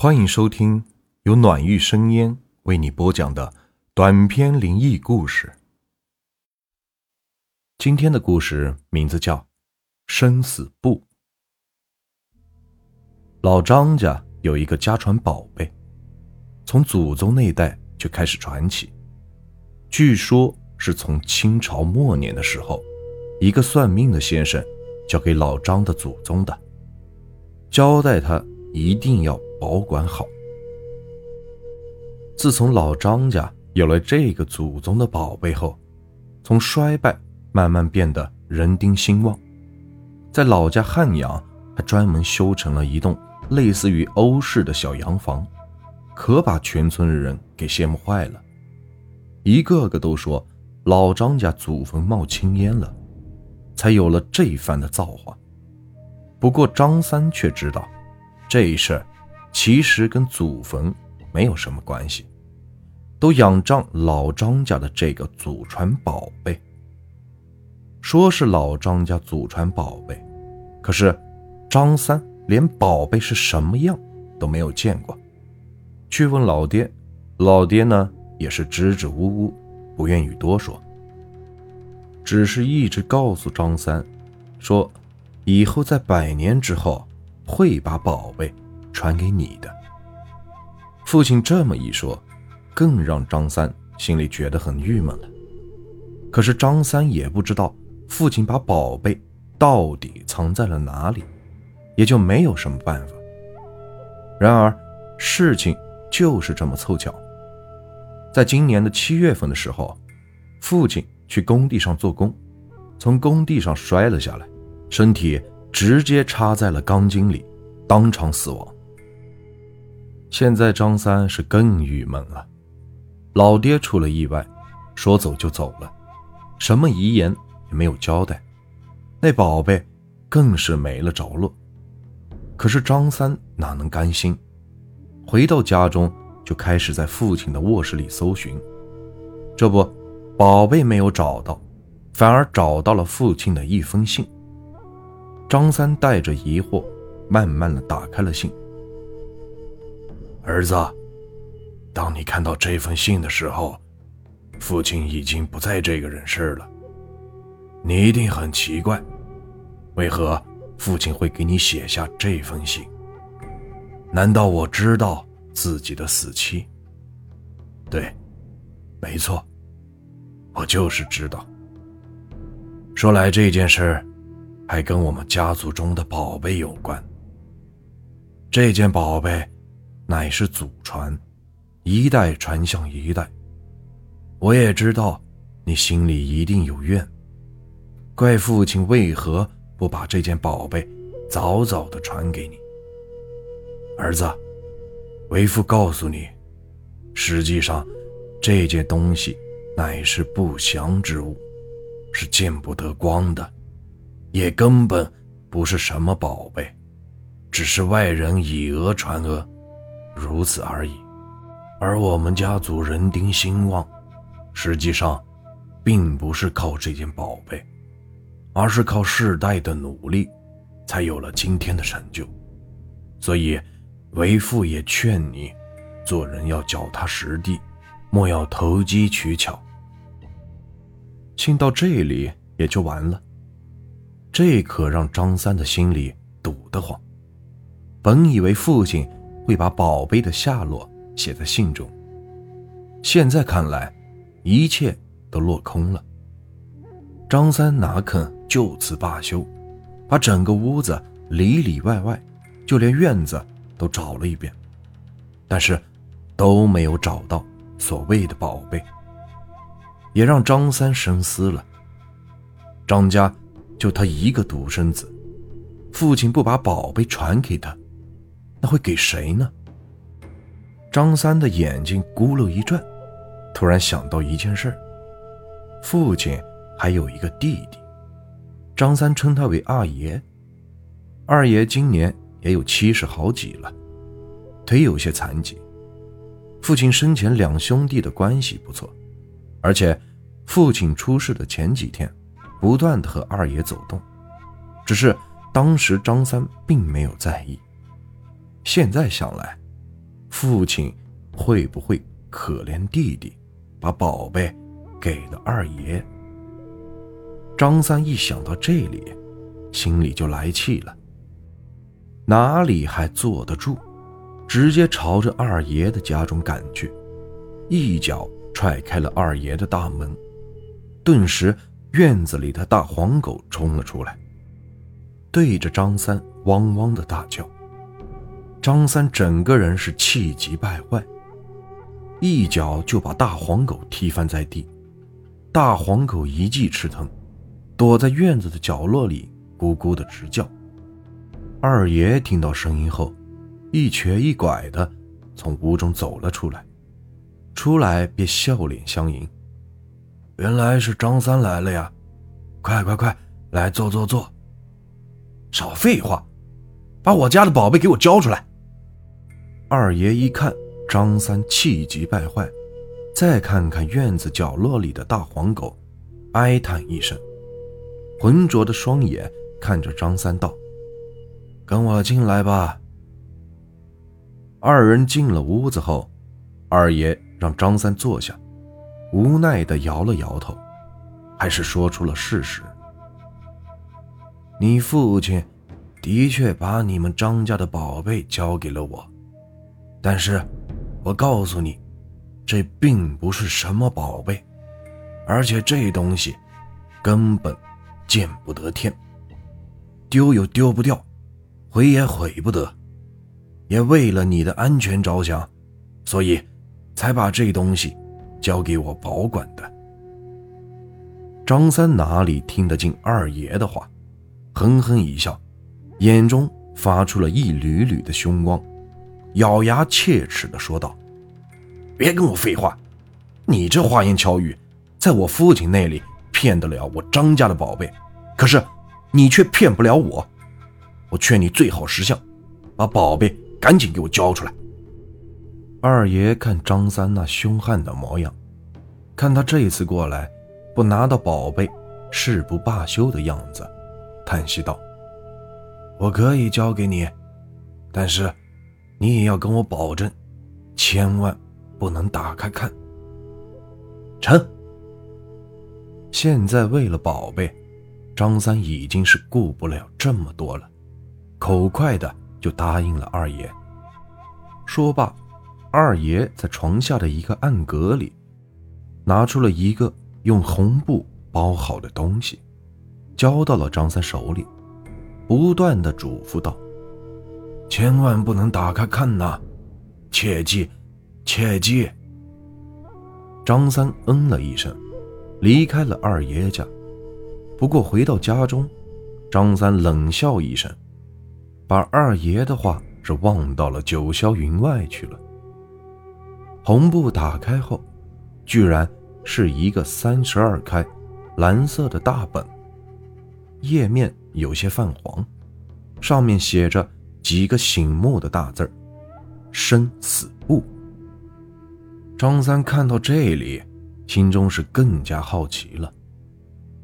欢迎收听由暖玉生烟为你播讲的短篇灵异故事。今天的故事名字叫《生死簿》。老张家有一个家传宝贝，从祖宗那代就开始传起。据说是从清朝末年的时候，一个算命的先生交给老张的祖宗的，交代他一定要保管好。自从老张家有了这个祖宗的宝贝后，从衰败慢慢变得人丁兴旺，在老家汉阳还专门修成了一栋。类似于欧式的小洋房，可把全村的人给羡慕坏了，一个个都说老张家祖坟冒青烟了，才有了这番的造化。不过张三却知道，这事儿其实跟祖坟没有什么关系，都仰仗老张家的这个祖传宝贝。说是老张家祖传宝贝，可是张三。连宝贝是什么样都没有见过，去问老爹，老爹呢也是支支吾吾，不愿意多说，只是一直告诉张三，说以后在百年之后会把宝贝传给你的。父亲这么一说，更让张三心里觉得很郁闷了。可是张三也不知道父亲把宝贝到底藏在了哪里。也就没有什么办法。然而，事情就是这么凑巧，在今年的七月份的时候，父亲去工地上做工，从工地上摔了下来，身体直接插在了钢筋里，当场死亡。现在张三是更郁闷了，老爹出了意外，说走就走了，什么遗言也没有交代，那宝贝更是没了着落。可是张三哪能甘心？回到家中就开始在父亲的卧室里搜寻。这不，宝贝没有找到，反而找到了父亲的一封信。张三带着疑惑，慢慢的打开了信。儿子，当你看到这封信的时候，父亲已经不在这个人世了。你一定很奇怪，为何？父亲会给你写下这封信。难道我知道自己的死期？对，没错，我就是知道。说来这件事还跟我们家族中的宝贝有关。这件宝贝乃是祖传，一代传向一代。我也知道你心里一定有怨，怪父亲为何。不把这件宝贝早早的传给你，儿子，为父告诉你，实际上这件东西乃是不祥之物，是见不得光的，也根本不是什么宝贝，只是外人以讹传讹，如此而已。而我们家族人丁兴旺，实际上并不是靠这件宝贝。而是靠世代的努力，才有了今天的成就。所以，为父也劝你，做人要脚踏实地，莫要投机取巧。信到这里也就完了，这可让张三的心里堵得慌。本以为父亲会把宝贝的下落写在信中，现在看来，一切都落空了。张三哪肯？就此罢休，把整个屋子里里外外，就连院子都找了一遍，但是都没有找到所谓的宝贝，也让张三深思了。张家就他一个独生子，父亲不把宝贝传给他，那会给谁呢？张三的眼睛咕噜一转，突然想到一件事父亲还有一个弟弟。张三称他为二爷，二爷今年也有七十好几了，腿有些残疾。父亲生前两兄弟的关系不错，而且父亲出事的前几天，不断的和二爷走动，只是当时张三并没有在意。现在想来，父亲会不会可怜弟弟，把宝贝给了二爷？张三一想到这里，心里就来气了，哪里还坐得住？直接朝着二爷的家中赶去，一脚踹开了二爷的大门，顿时院子里的大黄狗冲了出来，对着张三汪汪的大叫。张三整个人是气急败坏，一脚就把大黄狗踢翻在地。大黄狗一记吃疼，躲在院子的角落里咕咕的直叫。二爷听到声音后，一瘸一拐的从屋中走了出来，出来便笑脸相迎。原来是张三来了呀！快快快，来坐坐坐。少废话，把我家的宝贝给我交出来！二爷一看张三气急败坏，再看看院子角落里的大黄狗，哀叹一声，浑浊的双眼看着张三道：“跟我进来吧。”二人进了屋子后，二爷让张三坐下，无奈地摇了摇头，还是说出了事实：“你父亲的确把你们张家的宝贝交给了我。”但是，我告诉你，这并不是什么宝贝，而且这东西根本见不得天，丢又丢不掉，毁也毁不得。也为了你的安全着想，所以才把这东西交给我保管的。张三哪里听得进二爷的话，哼哼一笑，眼中发出了一缕缕的凶光。咬牙切齿地说道：“别跟我废话，你这花言巧语，在我父亲那里骗得了我张家的宝贝，可是你却骗不了我。我劝你最好识相，把宝贝赶紧给我交出来。”二爷看张三那凶悍的模样，看他这一次过来不拿到宝贝誓不罢休的样子，叹息道：“我可以交给你，但是……”你也要跟我保证，千万不能打开看。成。现在为了宝贝，张三已经是顾不了这么多了，口快的就答应了二爷。说罢，二爷在床下的一个暗格里，拿出了一个用红布包好的东西，交到了张三手里，不断的嘱咐道。千万不能打开看呐！切记，切记。张三嗯了一声，离开了二爷家。不过回到家中，张三冷笑一声，把二爷的话是忘到了九霄云外去了。红布打开后，居然是一个三十二开、蓝色的大本，页面有些泛黄，上面写着。几个醒目的大字生死簿。”张三看到这里，心中是更加好奇了。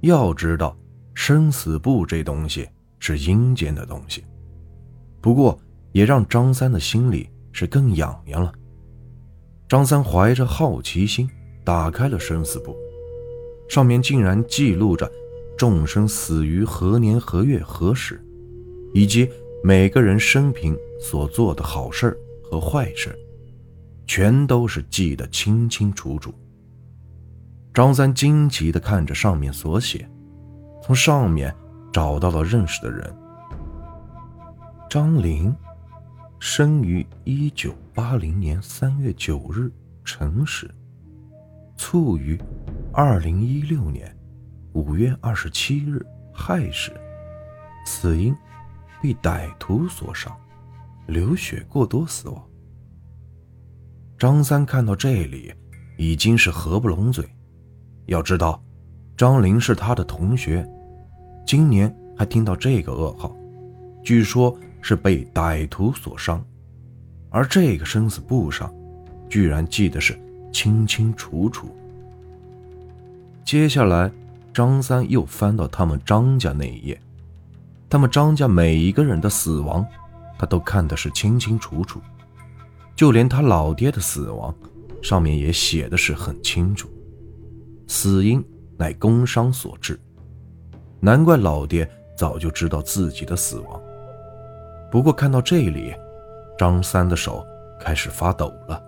要知道，生死簿这东西是阴间的东西，不过也让张三的心里是更痒痒了。张三怀着好奇心打开了生死簿，上面竟然记录着众生死于何年何月何时，以及。每个人生平所做的好事和坏事，全都是记得清清楚楚。张三惊奇地看着上面所写，从上面找到了认识的人：张林，生于一九八零年三月九日辰时，卒于二零一六年五月二十七日亥时，死因。被歹徒所伤，流血过多死亡。张三看到这里，已经是合不拢嘴。要知道，张林是他的同学，今年还听到这个噩耗，据说是被歹徒所伤，而这个生死簿上，居然记得是清清楚楚。接下来，张三又翻到他们张家那一页。他们张家每一个人的死亡，他都看的是清清楚楚，就连他老爹的死亡，上面也写的是很清楚，死因乃工伤所致。难怪老爹早就知道自己的死亡。不过看到这里，张三的手开始发抖了，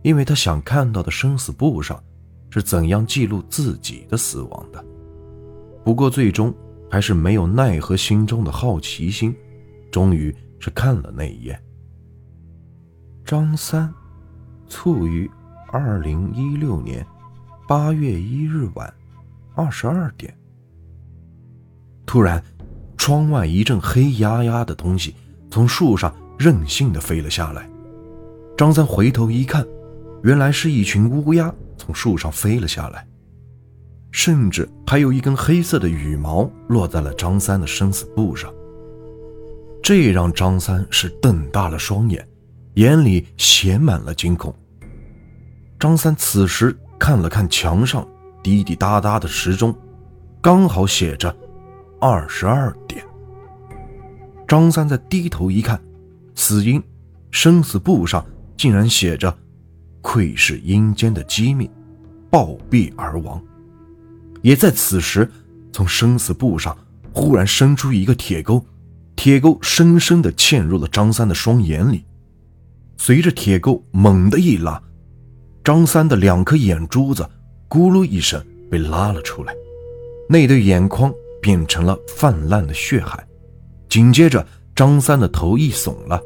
因为他想看到的生死簿上是怎样记录自己的死亡的。不过最终还是没有奈何心中的好奇心，终于是看了那一页。张三，卒于二零一六年八月一日晚二十二点。突然，窗外一阵黑压压的东西从树上任性的飞了下来。张三回头一看，原来是一群乌鸦从树上飞了下来，甚至还有一根黑色的羽毛落在了张三的生死簿上。这让张三是瞪大了双眼，眼里写满了惊恐。张三此时看了看墙上滴滴答答的时钟，刚好写着。二十二点，张三在低头一看，死因生死簿上竟然写着“窥视阴间的机密，暴毙而亡”。也在此时，从生死簿上忽然伸出一个铁钩，铁钩深深地嵌入了张三的双眼里。随着铁钩猛地一拉，张三的两颗眼珠子咕噜一声被拉了出来，那对眼眶。变成了泛滥的血海，紧接着张三的头一耸了，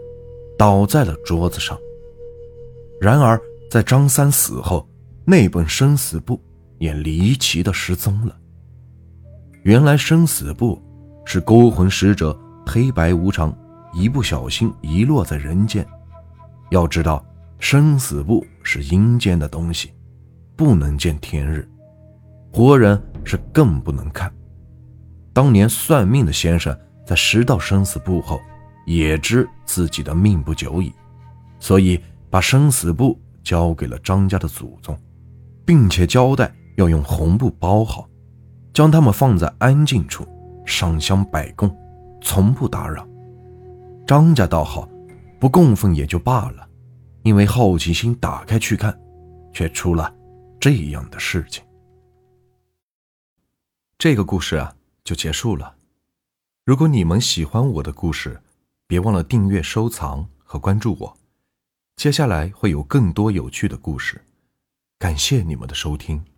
倒在了桌子上。然而，在张三死后，那本生死簿也离奇的失踪了。原来，生死簿是勾魂使者黑白无常一不小心遗落在人间。要知道，生死簿是阴间的东西，不能见天日，活人是更不能看。当年算命的先生在拾到生死簿后，也知自己的命不久矣，所以把生死簿交给了张家的祖宗，并且交代要用红布包好，将他们放在安静处，上香拜供，从不打扰。张家倒好，不供奉也就罢了，因为好奇心打开去看，却出了这样的事情。这个故事啊。就结束了。如果你们喜欢我的故事，别忘了订阅、收藏和关注我。接下来会有更多有趣的故事。感谢你们的收听。